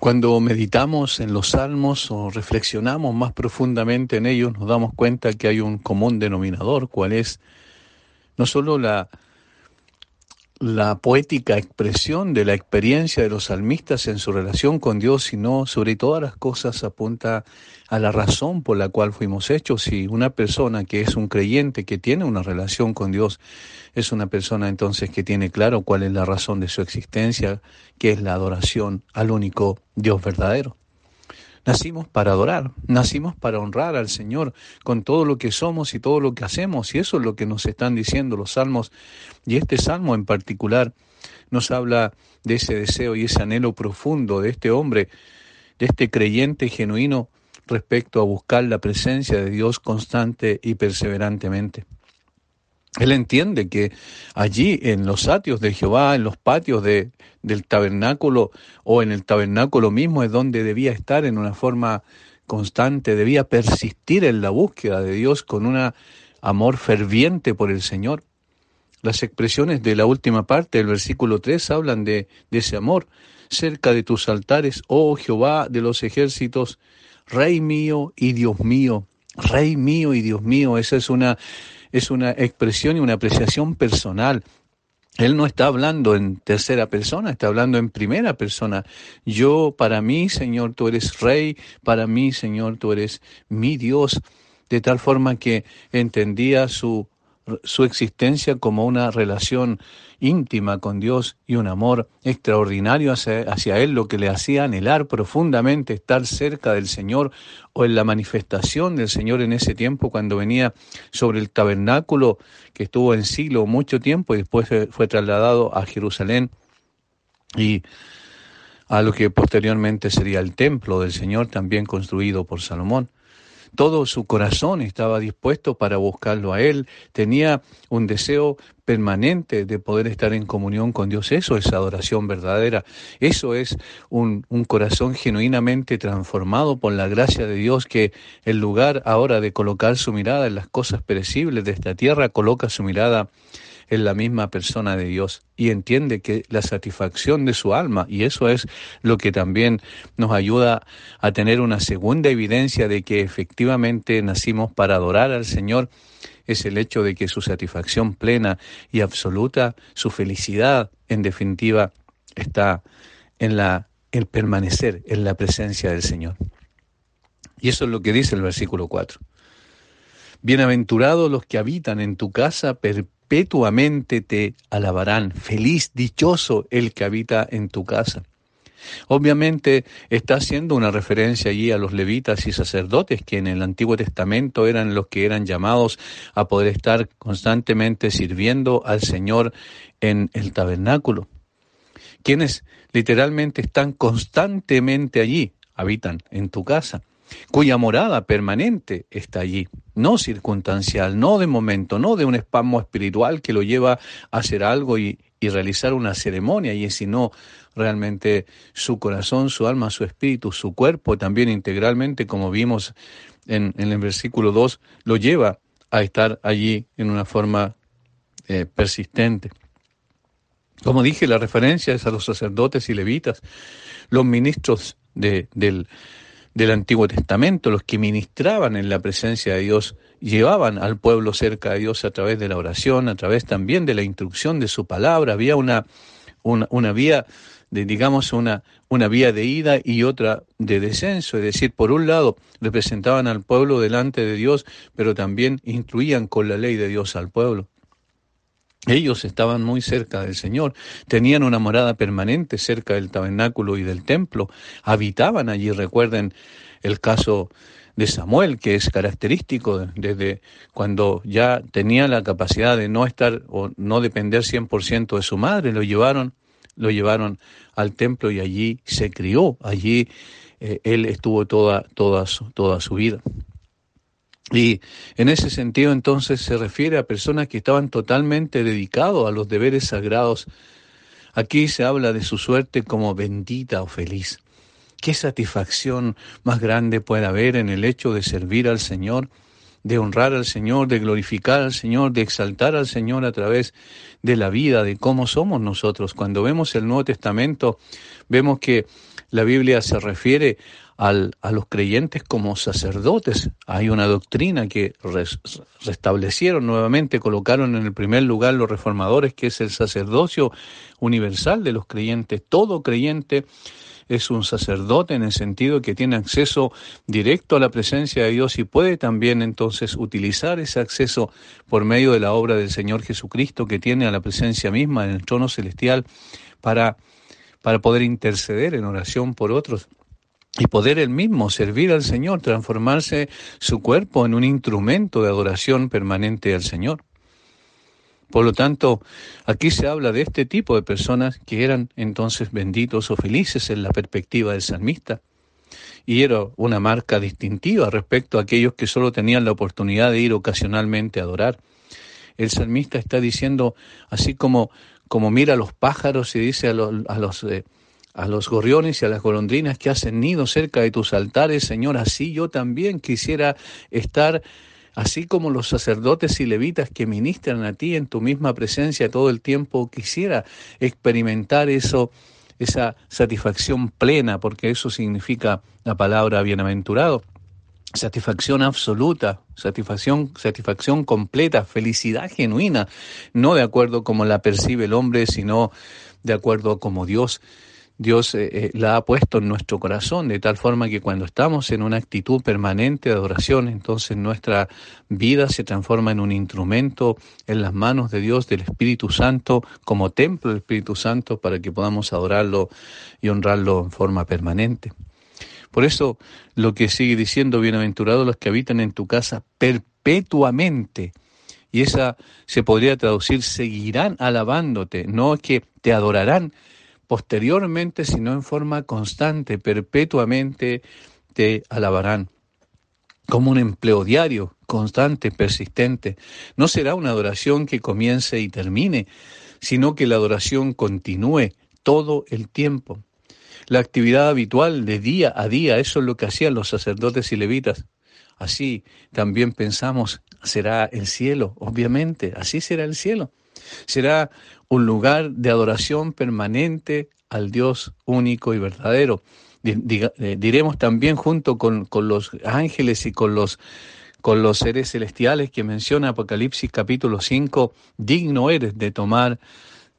Cuando meditamos en los salmos o reflexionamos más profundamente en ellos, nos damos cuenta que hay un común denominador, cuál es no solo la, la poética expresión de la experiencia de los salmistas en su relación con Dios, sino sobre todas las cosas apunta a la razón por la cual fuimos hechos. Y una persona que es un creyente, que tiene una relación con Dios, es una persona entonces que tiene claro cuál es la razón de su existencia, que es la adoración al único Dios verdadero. Nacimos para adorar, nacimos para honrar al Señor con todo lo que somos y todo lo que hacemos, y eso es lo que nos están diciendo los salmos, y este salmo en particular nos habla de ese deseo y ese anhelo profundo de este hombre, de este creyente genuino respecto a buscar la presencia de Dios constante y perseverantemente. Él entiende que allí en los atios de Jehová, en los patios de, del tabernáculo o en el tabernáculo mismo es donde debía estar en una forma constante, debía persistir en la búsqueda de Dios con un amor ferviente por el Señor. Las expresiones de la última parte del versículo 3 hablan de, de ese amor. Cerca de tus altares, oh Jehová de los ejércitos, Rey mío y Dios mío, Rey mío y Dios mío. Esa es una es una expresión y una apreciación personal. Él no está hablando en tercera persona, está hablando en primera persona. Yo, para mí, Señor, tú eres rey, para mí, Señor, tú eres mi Dios, de tal forma que entendía su su existencia como una relación íntima con Dios y un amor extraordinario hacia, Él, lo que le hacía anhelar profundamente estar cerca del Señor o en la manifestación del Señor en ese tiempo cuando venía sobre el tabernáculo que estuvo en siglo mucho tiempo y después fue trasladado a Jerusalén y a lo que posteriormente sería el templo del Señor también construido por Salomón. Todo su corazón estaba dispuesto para buscarlo a Él. Tenía un deseo permanente de poder estar en comunión con Dios. Eso es adoración verdadera. Eso es un, corazón genuinamente transformado por la gracia de Dios que en lugar ahora de colocar su mirada en las cosas perecibles de esta tierra, coloca su mirada en la misma persona de Dios y entiende que la satisfacción de su alma, y eso es lo que también nos ayuda a tener una segunda evidencia de que efectivamente nacimos para adorar al Señor, es el hecho de que su satisfacción plena y absoluta, su felicidad, en definitiva, está en la el permanecer en la presencia del Señor. Y eso es lo que dice el versículo 4. Bienaventurados los que habitan en tu casa perpetuamente te alabarán. Feliz, dichoso el que habita en tu casa. Obviamente está haciendo una referencia allí a los levitas y sacerdotes, que en el Antiguo Testamento eran los que eran llamados a poder estar constantemente sirviendo al Señor en el tabernáculo, quienes literalmente están constantemente allí, habitan en tu casa cuya morada permanente está allí, no circunstancial, no de momento, no de un espasmo espiritual que lo lleva a hacer algo y, realizar una ceremonia, y sino realmente su corazón, su alma, su espíritu, su cuerpo, también integralmente, como vimos en, el versículo 2, lo lleva a estar allí en una forma eh, persistente. Como dije, la referencia es a los sacerdotes y levitas, los ministros de, del, del Antiguo Testamento, los que ministraban en la presencia de Dios, llevaban al pueblo cerca de Dios a través de la oración, a través también de la instrucción de su palabra. Había una, una, vía de, digamos, una, una vía de ida y otra de descenso. Es decir, por un lado representaban al pueblo delante de Dios, pero también instruían con la ley de Dios al pueblo. Ellos estaban muy cerca del Señor, tenían una morada permanente cerca del tabernáculo y del templo, habitaban allí, recuerden el caso de Samuel, que es característico desde cuando ya tenía la capacidad de no estar o no depender 100% de su madre, lo llevaron, lo llevaron al templo y allí se crió, allí eh, él estuvo toda, toda, toda su vida. Y en ese sentido entonces se refiere a personas que estaban totalmente dedicados a los deberes sagrados. Aquí se habla de su suerte como bendita o feliz. ¿Qué satisfacción más grande puede haber en el hecho de servir al Señor, de honrar al Señor, de glorificar al Señor, de exaltar al Señor a través de la vida, de cómo somos nosotros. Cuando vemos el Nuevo Testamento, vemos que la Biblia se refiere al, a los creyentes como sacerdotes. Hay una doctrina que restablecieron nuevamente, colocaron en el primer lugar los reformadores, que es el sacerdocio universal de los creyentes. Todo creyente es un sacerdote en el sentido que tiene acceso directo a la presencia de Dios y puede también entonces utilizar ese acceso por medio de la obra del Señor Jesucristo que tiene a la presencia misma en el trono celestial para, para poder interceder en oración por otros y poder él mismo servir al Señor, transformarse su cuerpo en un instrumento de adoración permanente al Señor. Por lo tanto, aquí se habla de este tipo de personas que eran entonces benditos o felices en la perspectiva del salmista. Y era una marca distintiva respecto a aquellos que solo tenían la oportunidad de ir ocasionalmente a adorar. El salmista está diciendo, así como, como mira a los pájaros y dice a los, eh, a los gorriones y a las golondrinas que hacen nido cerca de tus altares, Señor, así yo también quisiera estar así como los sacerdotes y levitas que ministran a ti en tu misma presencia todo el tiempo, quisiera experimentar eso, esa satisfacción plena, porque eso significa la palabra bienaventurado. Satisfacción absoluta, satisfacción, satisfacción completa, felicidad genuina, no de acuerdo como la percibe el hombre, sino de acuerdo como Dios Dios eh, eh, la ha puesto en nuestro corazón, de tal forma que cuando estamos en una actitud permanente de adoración, entonces nuestra vida se transforma en un instrumento en las manos de Dios, del Espíritu Santo, como templo del Espíritu Santo, para que podamos adorarlo y honrarlo en forma permanente. Por eso lo que sigue diciendo, bienaventurados los que habitan en tu casa perpetuamente. Y esa se podría traducir, seguirán alabándote, no que te adorarán, posteriormente, sino en forma constante, perpetuamente te alabarán como un empleo diario, constante, persistente. No será una adoración que comience y termine, sino que la adoración continúe todo el tiempo. La actividad habitual de día a día, eso es lo que hacían los sacerdotes y levitas. Así también pensamos, será el cielo, obviamente, así será el cielo. Será un lugar de adoración permanente al Dios único y verdadero. Eh, diremos también junto con, con los ángeles y con los, con los seres celestiales que menciona Apocalipsis capítulo 5, digno eres de tomar,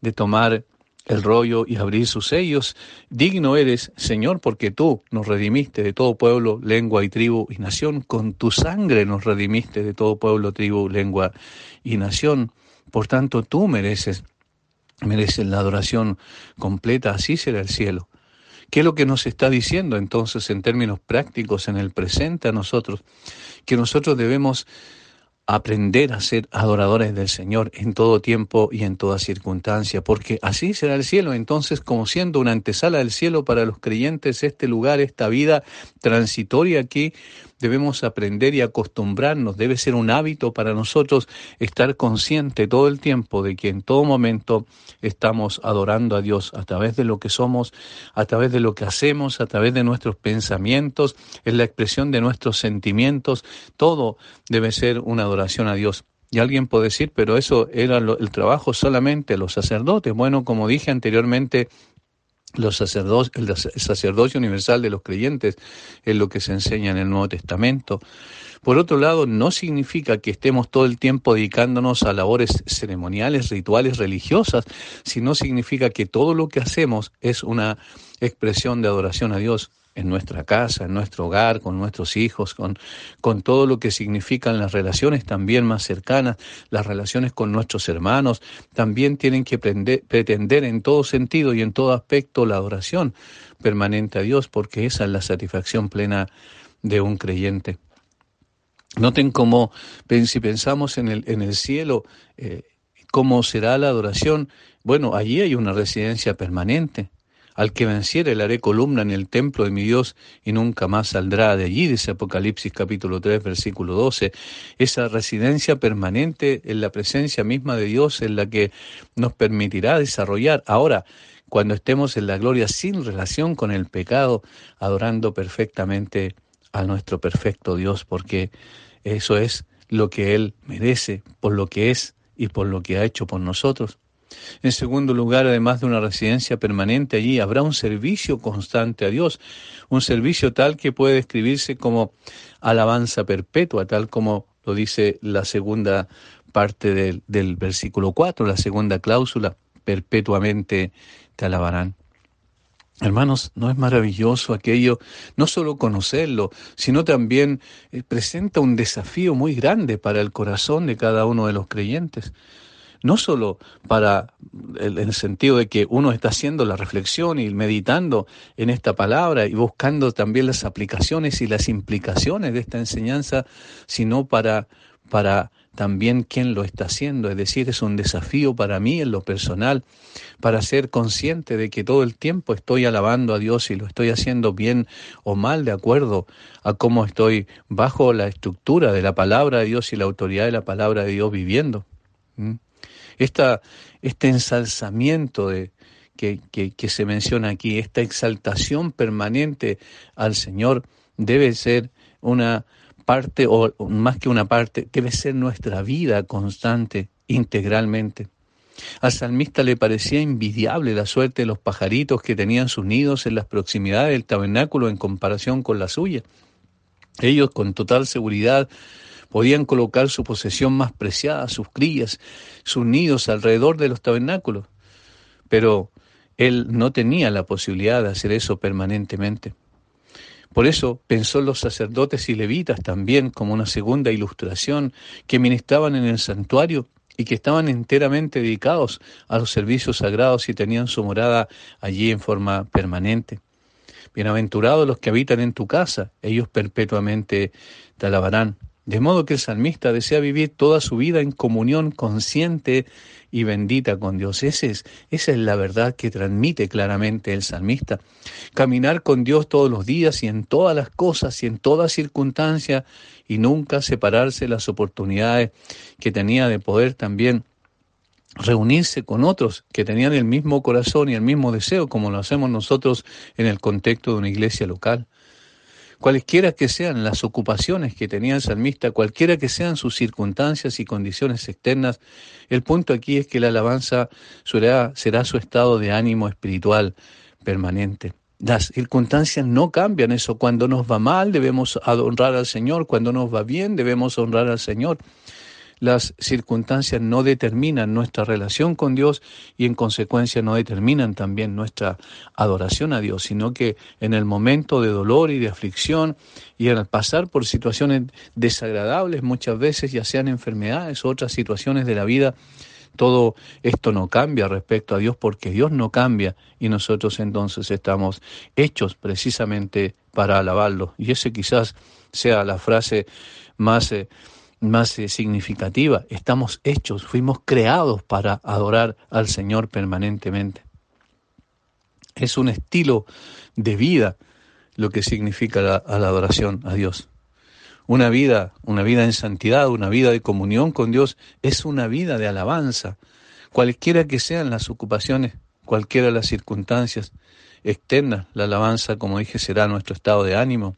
de tomar el rollo y abrir sus sellos. Digno eres, Señor, porque tú nos redimiste de todo pueblo, lengua y tribu y nación. Con tu sangre nos redimiste de todo pueblo, tribu, lengua y nación. Por tanto, tú mereces merecen la adoración completa, así será el cielo. ¿Qué es lo que nos está diciendo entonces en términos prácticos en el presente a nosotros? Que nosotros debemos aprender a ser adoradores del Señor en todo tiempo y en toda circunstancia, porque así será el cielo. Entonces, como siendo una antesala del cielo para los creyentes, este lugar, esta vida transitoria aquí, debemos aprender y acostumbrarnos, debe ser un hábito para nosotros estar consciente todo el tiempo de que en todo momento estamos adorando a Dios a través de lo que somos, a través de lo que hacemos, a través de nuestros pensamientos, en la expresión de nuestros sentimientos, todo debe ser una adoración a Dios. Y alguien puede decir, pero eso era el trabajo solamente de los sacerdotes. Bueno, como dije anteriormente, los el sacerdocio universal de los creyentes es lo que se enseña en el Nuevo Testamento. Por otro lado, no significa que estemos todo el tiempo dedicándonos a labores ceremoniales, rituales, religiosas, sino significa que todo lo que hacemos es una expresión de adoración a Dios en nuestra casa, en nuestro hogar, con nuestros hijos, con, con todo lo que significan las relaciones también más cercanas, las relaciones con nuestros hermanos, también tienen que pretender en todo sentido y en todo aspecto la adoración permanente a Dios, porque esa es la satisfacción plena de un creyente. Noten cómo, si pensamos en el, en el cielo, eh, cómo será la adoración. Bueno, allí hay una residencia permanente. Al que venciere le haré columna en el templo de mi Dios y nunca más saldrá de allí, dice Apocalipsis capítulo 3, versículo 12. Esa residencia permanente en la presencia misma de Dios es la que nos permitirá desarrollar. Ahora, cuando estemos en la gloria sin relación con el pecado, adorando perfectamente a nuestro perfecto Dios, porque eso es lo que Él merece, por lo que es y por lo que ha hecho por nosotros. En segundo lugar, además de una residencia permanente allí, habrá un servicio constante a Dios, un servicio tal que puede describirse como alabanza perpetua, tal como lo dice la segunda parte del, del versículo 4, la segunda cláusula, perpetuamente te alabarán. Hermanos, ¿no es maravilloso aquello? No solo conocerlo, sino también eh, presenta un desafío muy grande para el corazón de cada uno de los creyentes. No solo para el, el sentido de que uno está haciendo la reflexión y meditando en esta palabra y buscando también las aplicaciones y las implicaciones de esta enseñanza, sino para, para también quién lo está haciendo. Es decir, es un desafío para mí en lo personal, para ser consciente de que todo el tiempo estoy alabando a Dios y lo estoy haciendo bien o mal de acuerdo a cómo estoy bajo la estructura de la palabra de Dios y la autoridad de la palabra de Dios viviendo. ¿Mm? Este ensalzamiento que, que se menciona aquí, esta exaltación permanente al Señor debe ser una parte, o más que una parte, debe ser nuestra vida constante, integralmente. Al salmista le parecía envidiable la suerte de los pajaritos que tenían sus nidos en las proximidades del tabernáculo en comparación con la suya. Ellos con total seguridad podían colocar su posesión más preciada, sus crías, sus nidos alrededor de los tabernáculos, pero él no tenía la posibilidad de hacer eso permanentemente. Por eso pensó los sacerdotes y levitas también como una segunda ilustración que ministraban en el santuario y que estaban enteramente dedicados a los servicios sagrados y tenían su morada allí en forma permanente. Bienaventurados los que habitan en tu casa, ellos perpetuamente te alabarán. De modo que el salmista desea vivir toda su vida en comunión consciente y bendita con Dios. Esa es, esa es la verdad que transmite claramente el salmista. Caminar con Dios todos los días y en todas las cosas y en todas circunstancias y nunca separarse las oportunidades que tenía de poder también reunirse con otros que tenían el mismo corazón y el mismo deseo como lo hacemos nosotros en el contexto de una iglesia local cualesquiera que sean las ocupaciones que tenía el salmista, cualquiera que sean sus circunstancias y condiciones externas, el punto aquí es que la alabanza será, será su estado de ánimo espiritual permanente. Las circunstancias no cambian eso. Cuando nos va mal debemos honrar al Señor, cuando nos va bien debemos honrar al Señor las circunstancias no determinan nuestra relación con Dios y en consecuencia no determinan también nuestra adoración a Dios, sino que en el momento de dolor y de aflicción y al pasar por situaciones desagradables muchas veces, ya sean enfermedades o otras situaciones de la vida, todo esto no cambia respecto a Dios porque Dios no cambia y nosotros entonces estamos hechos precisamente para alabarlo. Y ese quizás sea la frase más... Eh, más eh, significativa. Estamos hechos, fuimos creados para adorar al Señor permanentemente. Es un estilo de vida lo que significa la, adoración a Dios. Una vida, una vida en santidad, una vida de comunión con Dios, es una vida de alabanza. Cualquiera que sean las ocupaciones, cualquiera las circunstancias, externa. La alabanza, como dije, será nuestro estado de ánimo.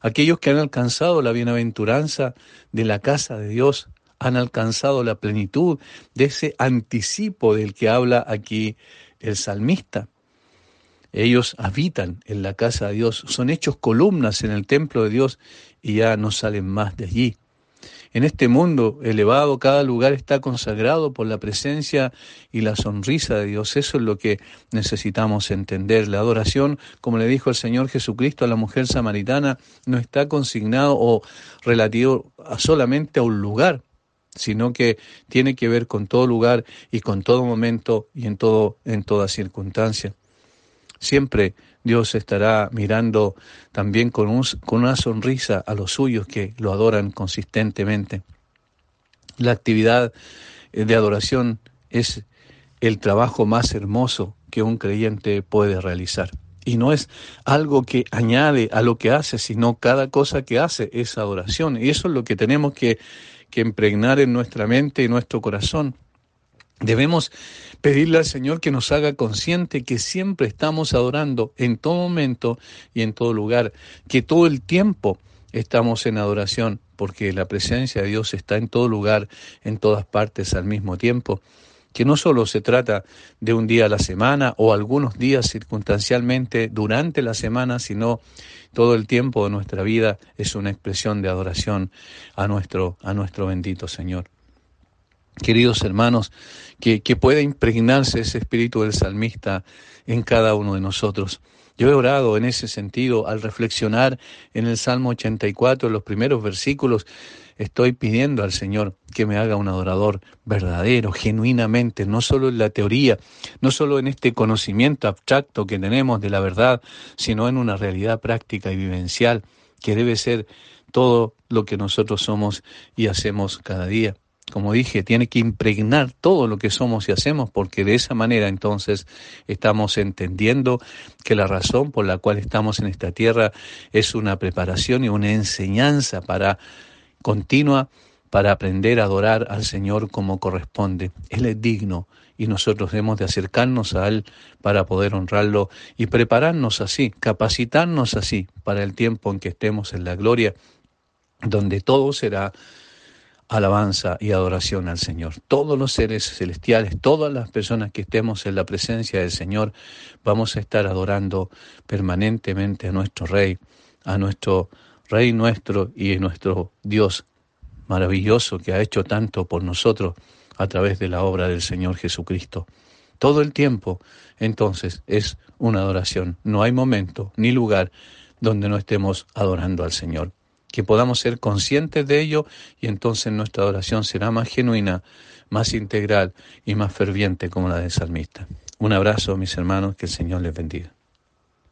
Aquellos que han alcanzado la bienaventuranza de la casa de Dios han alcanzado la plenitud de ese anticipo del que habla aquí el salmista. Ellos habitan en la casa de Dios, son hechos columnas en el templo de Dios y ya no salen más de allí. En este mundo elevado, cada lugar está consagrado por la presencia y la sonrisa de Dios. Eso es lo que necesitamos entender. La adoración, como le dijo el Señor Jesucristo a la mujer samaritana, no está consignado o relativo solamente a un lugar, sino que tiene que ver con todo lugar y con todo momento y en todo en toda circunstancia. Siempre Dios estará mirando también con, una sonrisa a los suyos que lo adoran consistentemente. La actividad eh, de adoración es el trabajo más hermoso que un creyente puede realizar. Y no es algo que añade a lo que hace, sino cada cosa que hace es adoración. Y eso es lo que tenemos que, que impregnar en nuestra mente y nuestro corazón. Debemos pedirle al Señor que nos haga consciente que siempre estamos adorando en todo momento y en todo lugar, que todo el tiempo estamos en adoración, porque la presencia de Dios está en todo lugar, en todas partes al mismo tiempo, que no solo se trata de un día a la semana o algunos días circunstancialmente durante la semana, sino todo el tiempo de nuestra vida es una expresión de adoración a nuestro, a nuestro bendito Señor. Queridos hermanos, que, que pueda impregnarse ese espíritu del salmista en cada uno de nosotros. Yo he orado en ese sentido al reflexionar en el Salmo 84, en los primeros versículos, estoy pidiendo al Señor que me haga un adorador verdadero, genuinamente, no solo en la teoría, no solo en este conocimiento abstracto que tenemos de la verdad, sino en una realidad práctica y vivencial que debe ser todo lo que nosotros somos y hacemos cada día como dije, tiene que impregnar todo lo que somos y hacemos, porque de esa manera entonces estamos entendiendo que la razón por la cual estamos en esta tierra es una preparación y una enseñanza para continua para aprender a adorar al Señor como corresponde. Él es digno y nosotros debemos de acercarnos a Él para poder honrarlo y prepararnos así, capacitarnos así para el tiempo en que estemos en la gloria, donde todo será alabanza y adoración al Señor. Todos los seres celestiales, todas las personas que estemos en la presencia del Señor, vamos a estar adorando permanentemente a nuestro Rey, a nuestro Rey nuestro y a nuestro Dios maravilloso que ha hecho tanto por nosotros a través de la obra del Señor Jesucristo. Todo el tiempo, entonces, es una adoración. No hay momento ni lugar donde no estemos adorando al Señor que podamos ser conscientes de ello y entonces nuestra adoración será más genuina, más integral y más ferviente como la del salmista. Un abrazo, mis hermanos, que el Señor les bendiga.